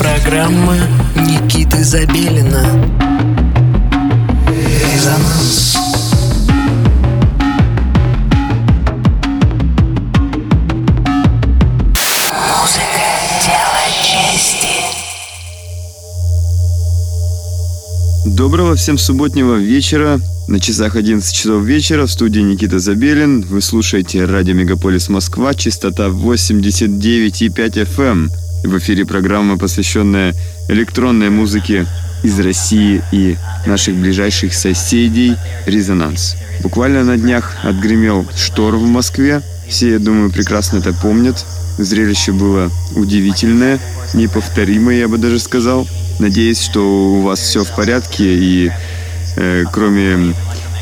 программа Никиты Забелина Резонанс Доброго всем субботнего вечера. На часах 11 часов вечера в студии Никита Забелин. Вы слушаете радио Мегаполис Москва, частота 89,5 FM. В эфире программа, посвященная электронной музыке из России и наших ближайших соседей «Резонанс». Буквально на днях отгремел штор в Москве. Все, я думаю, прекрасно это помнят. Зрелище было удивительное, неповторимое, я бы даже сказал. Надеюсь, что у вас все в порядке и э, кроме,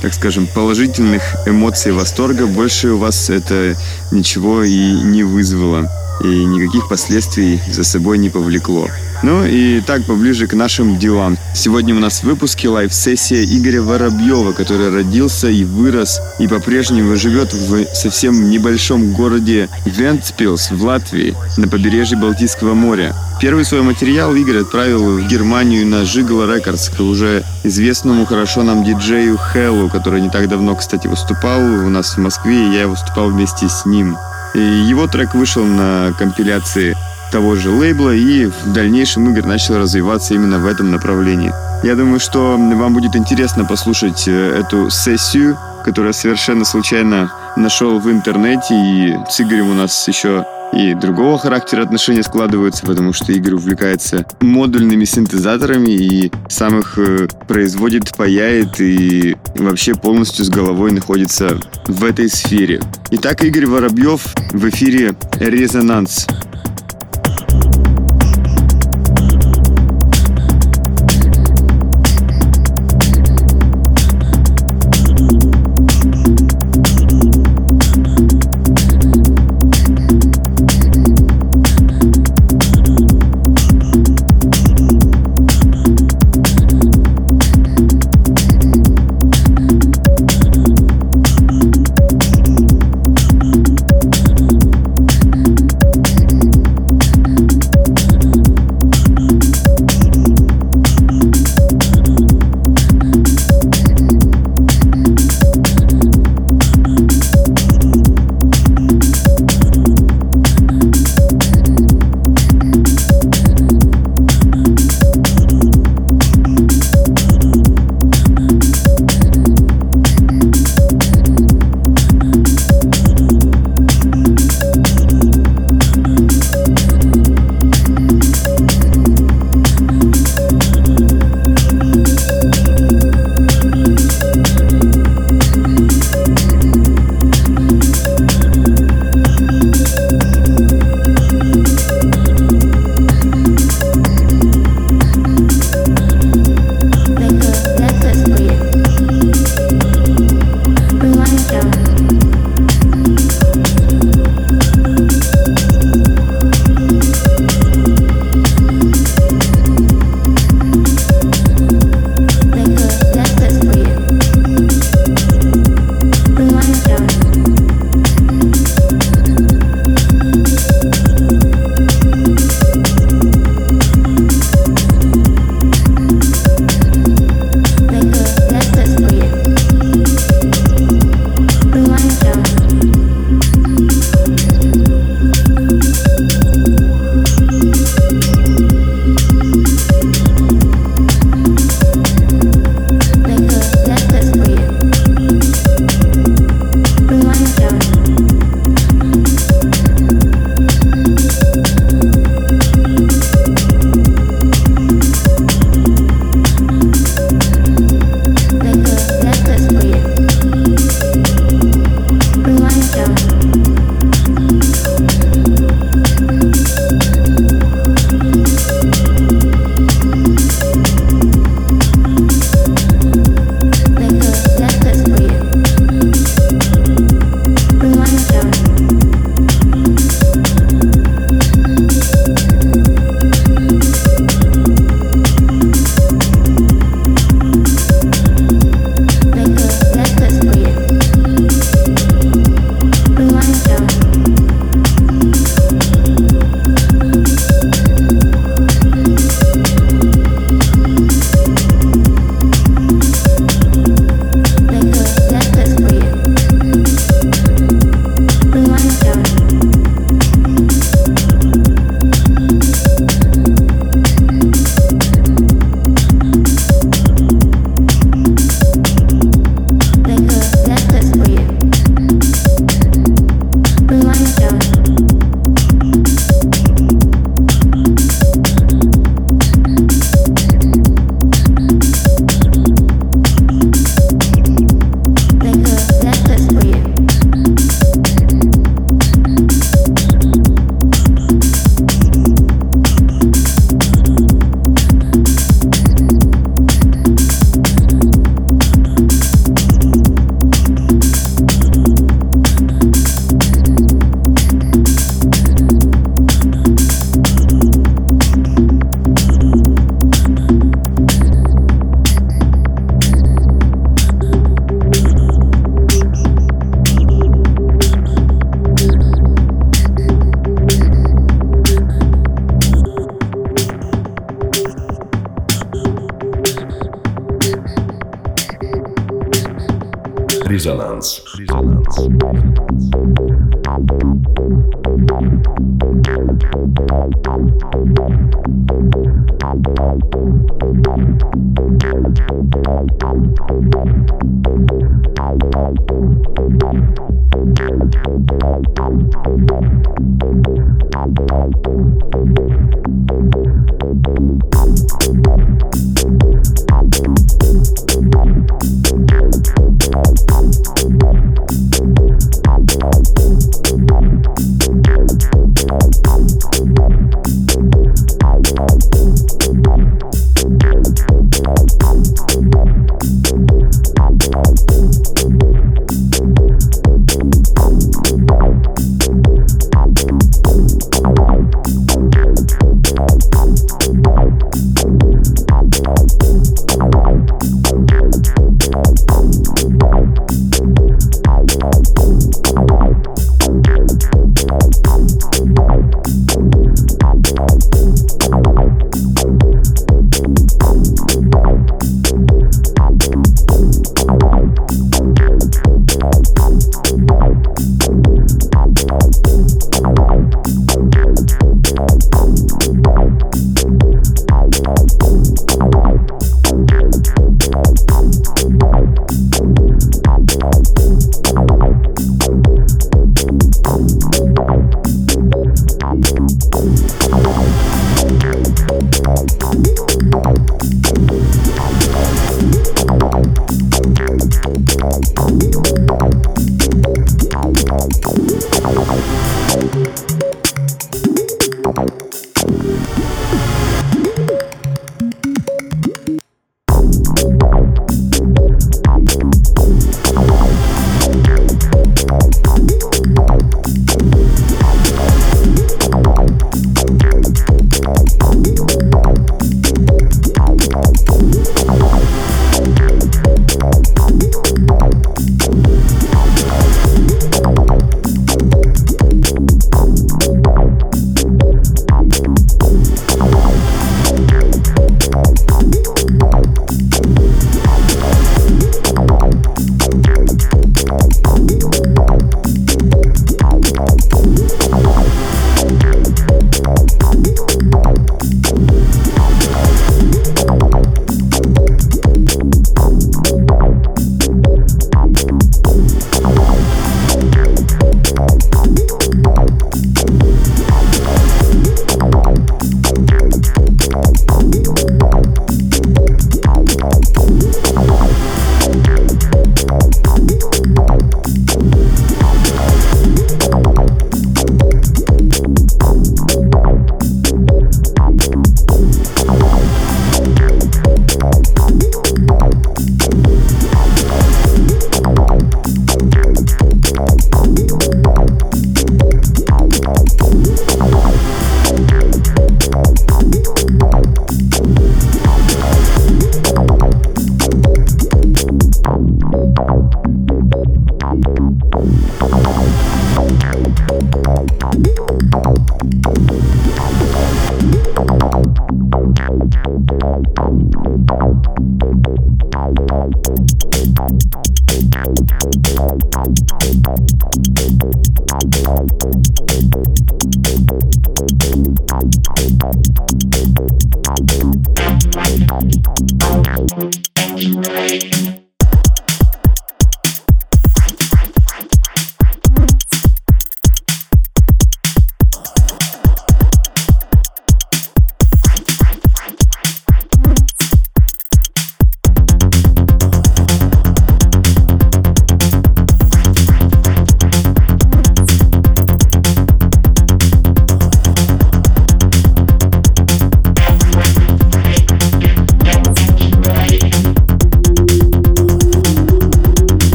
так скажем, положительных эмоций восторга, больше у вас это ничего и не вызвало и никаких последствий за собой не повлекло. Ну и так поближе к нашим делам. Сегодня у нас в выпуске live-сессия Игоря Воробьева, который родился и вырос и по-прежнему живет в совсем небольшом городе Вентспилс в Латвии на побережье Балтийского моря. Первый свой материал Игорь отправил в Германию на Gigolo Records к уже известному хорошо нам диджею Хеллу, который не так давно, кстати, выступал у нас в Москве, и я выступал вместе с ним. Его трек вышел на компиляции того же лейбла, и в дальнейшем Игорь начал развиваться именно в этом направлении. Я думаю, что вам будет интересно послушать э, эту сессию, которую я совершенно случайно нашел в интернете, и с Игорем у нас еще и другого характера отношения складываются, потому что Игорь увлекается модульными синтезаторами и сам их э, производит, паяет и вообще полностью с головой находится в этой сфере. Итак, Игорь Воробьев в эфире «Резонанс».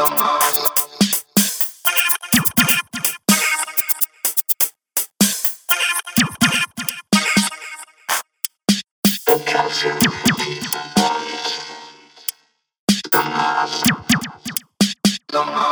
no moms.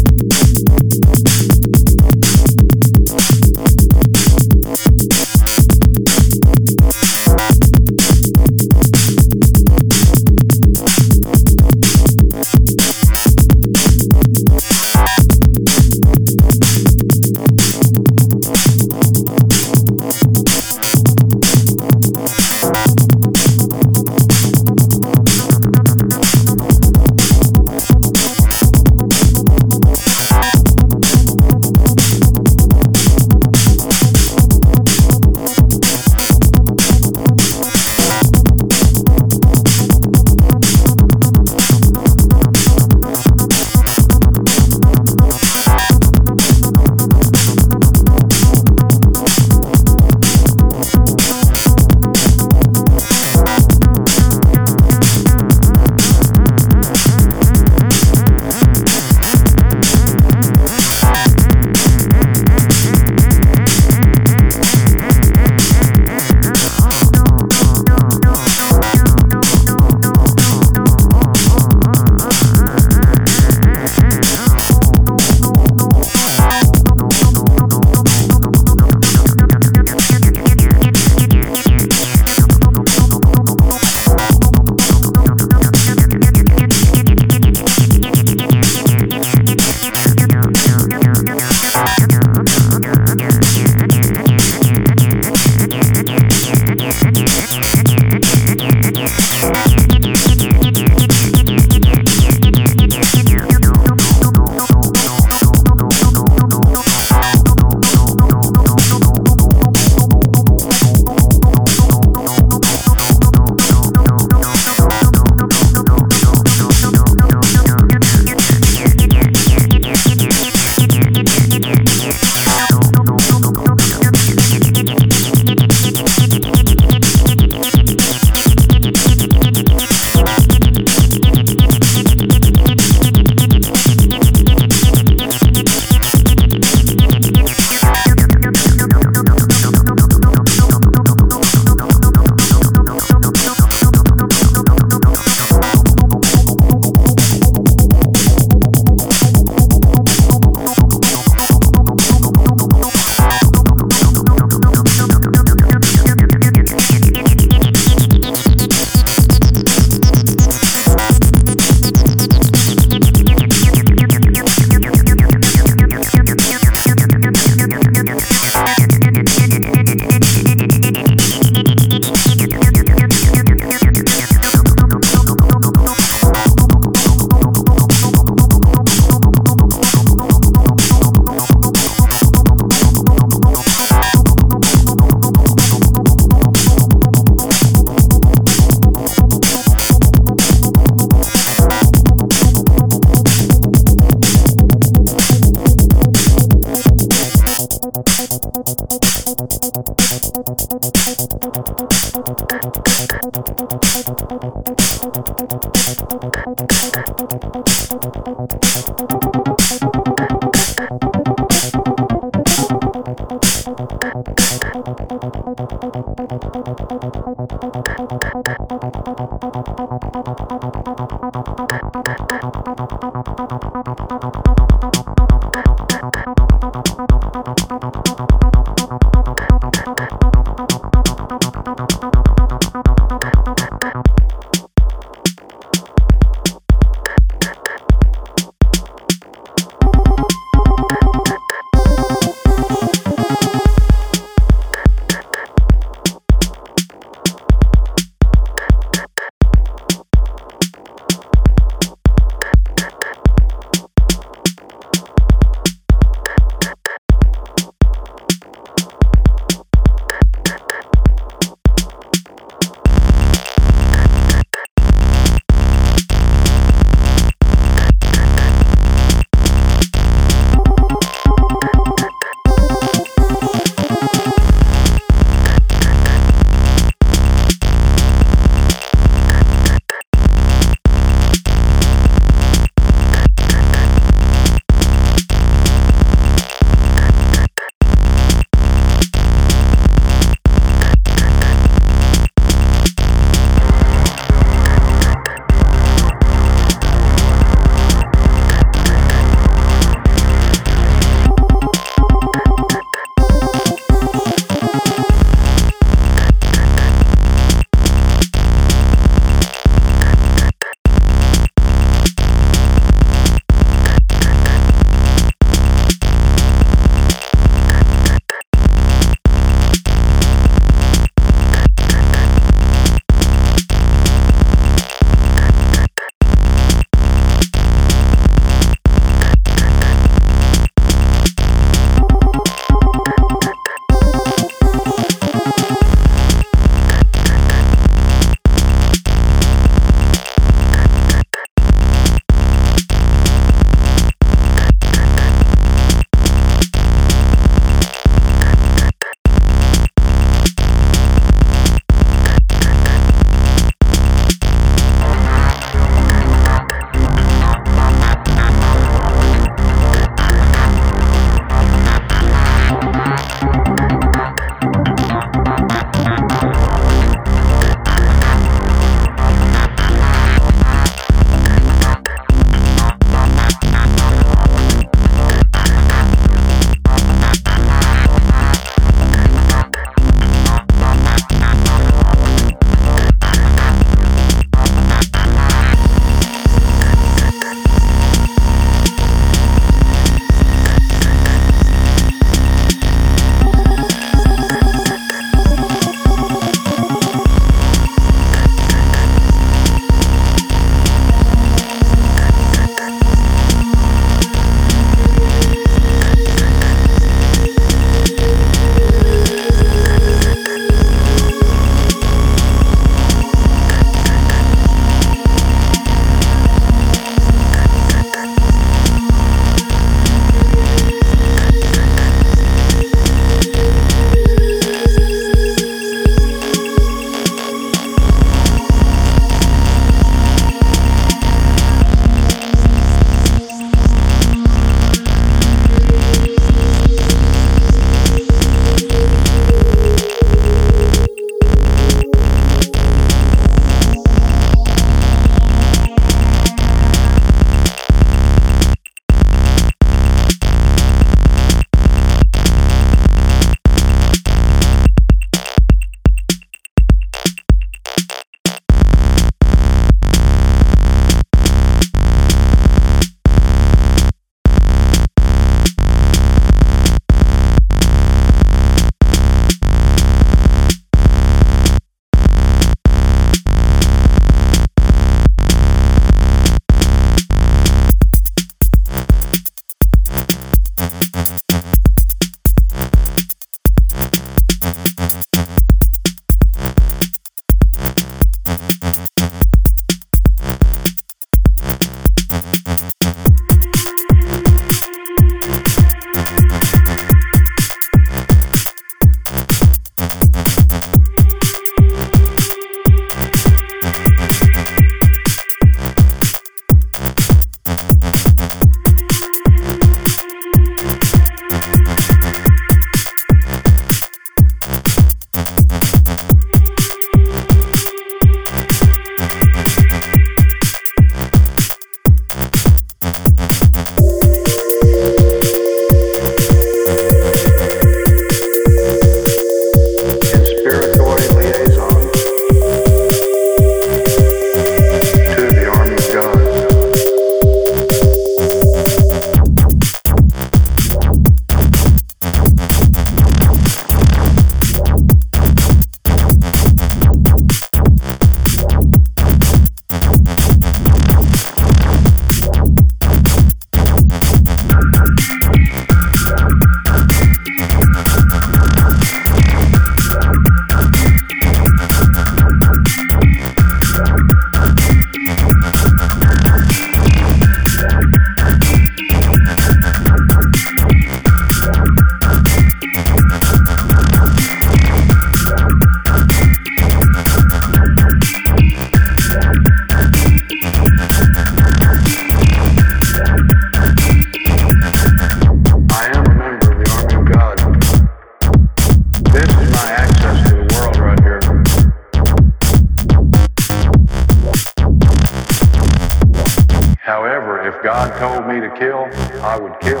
I would kill.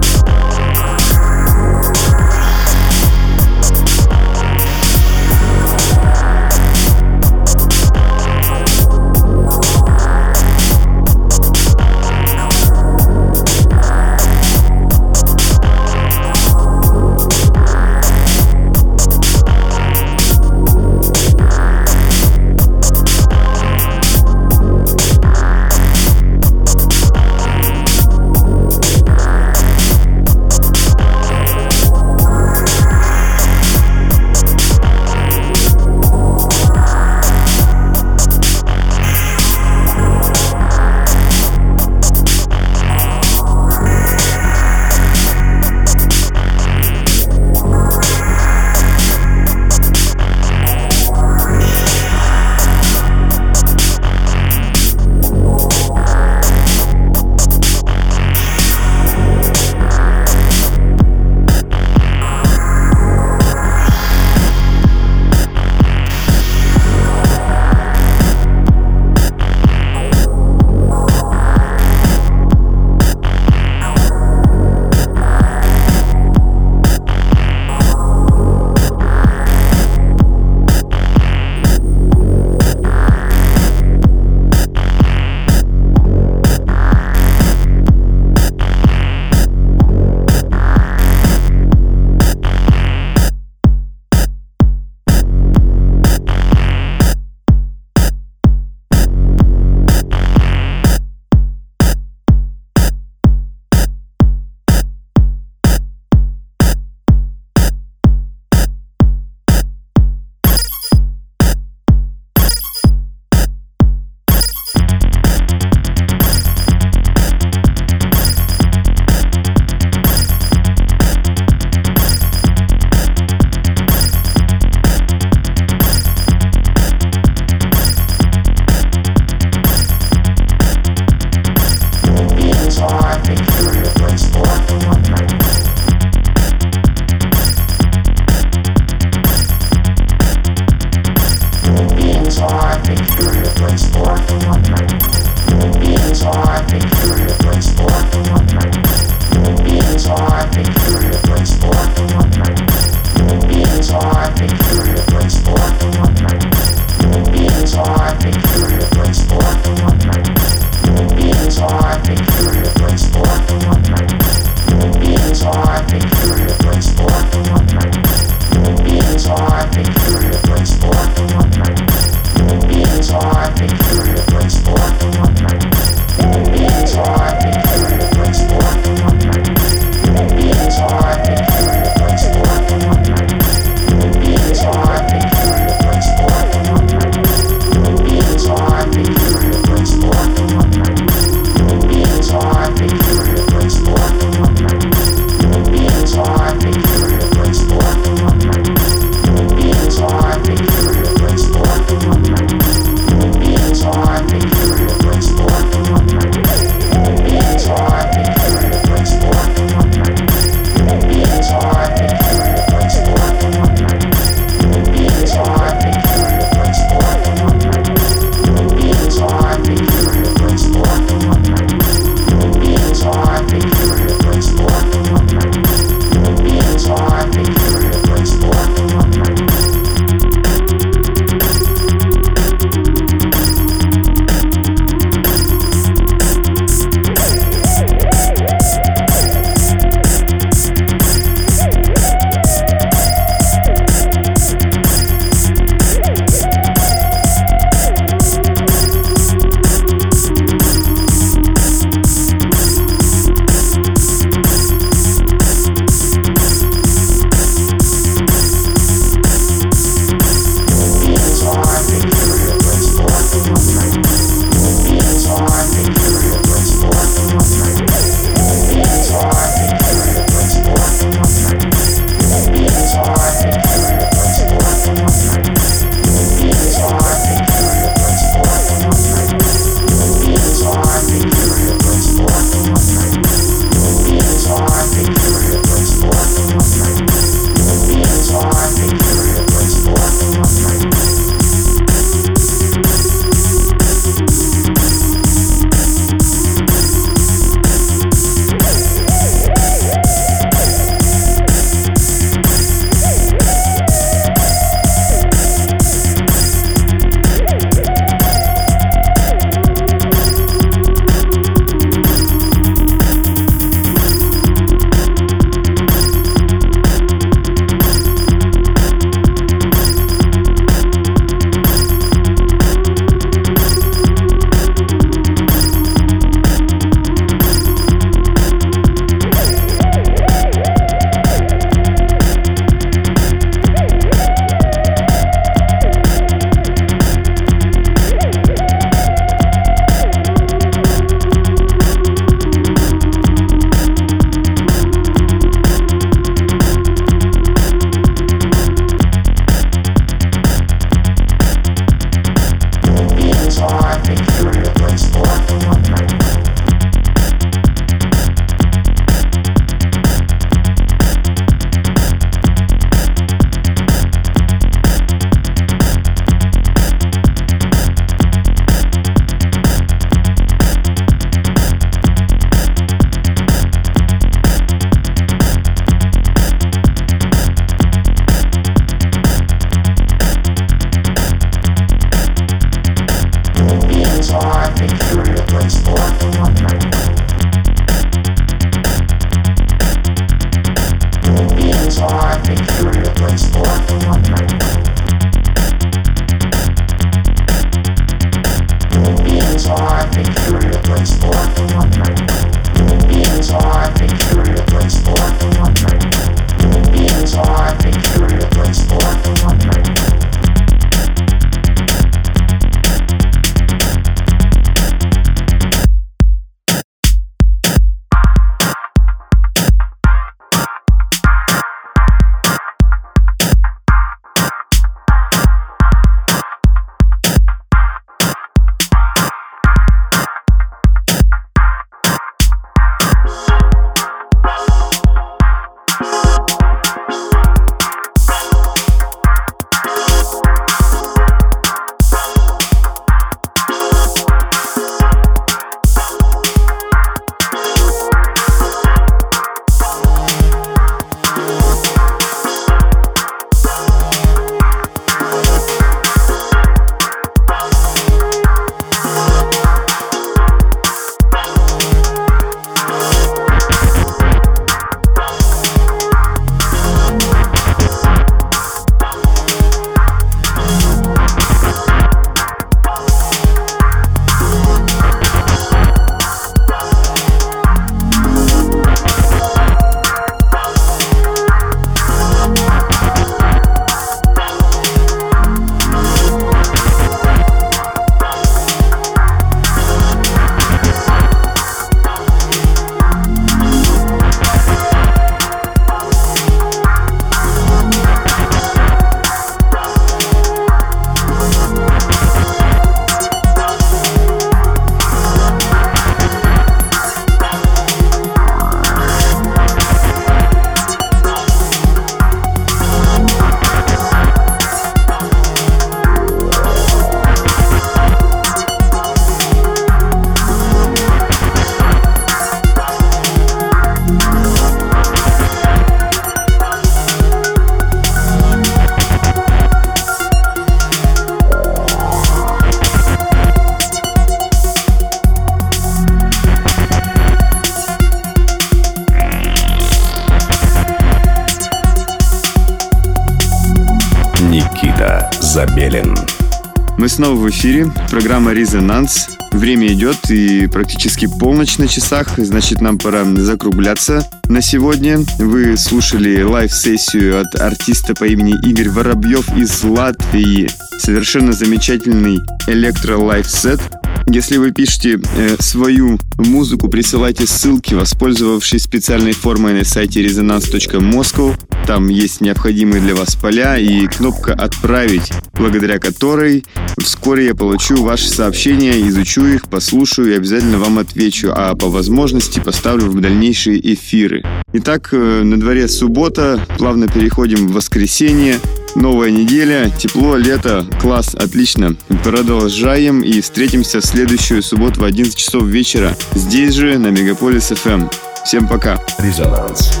Снова в эфире. Программа «Резонанс». Время идет и практически полночь на часах, значит, нам пора закругляться на сегодня. Вы слушали live-сессию от артиста по имени Игорь Воробьев из Латвии. Совершенно замечательный электро-live-сет. Если вы пишете э, свою музыку, присылайте ссылки, воспользовавшись специальной формой на сайте resonance.moscow. Там есть необходимые для вас поля и кнопка «Отправить», благодаря которой вскоре я получу ваши сообщения, изучу их, послушаю и обязательно вам отвечу, а по возможности поставлю в дальнейшие эфиры. Итак, э, на дворе суббота, плавно переходим в воскресенье. Новая неделя, тепло, лето, класс, отлично. Продолжаем и встретимся в следующую субботу в 11 часов вечера здесь же на Мегаполис FM. Всем пока. Резонанс.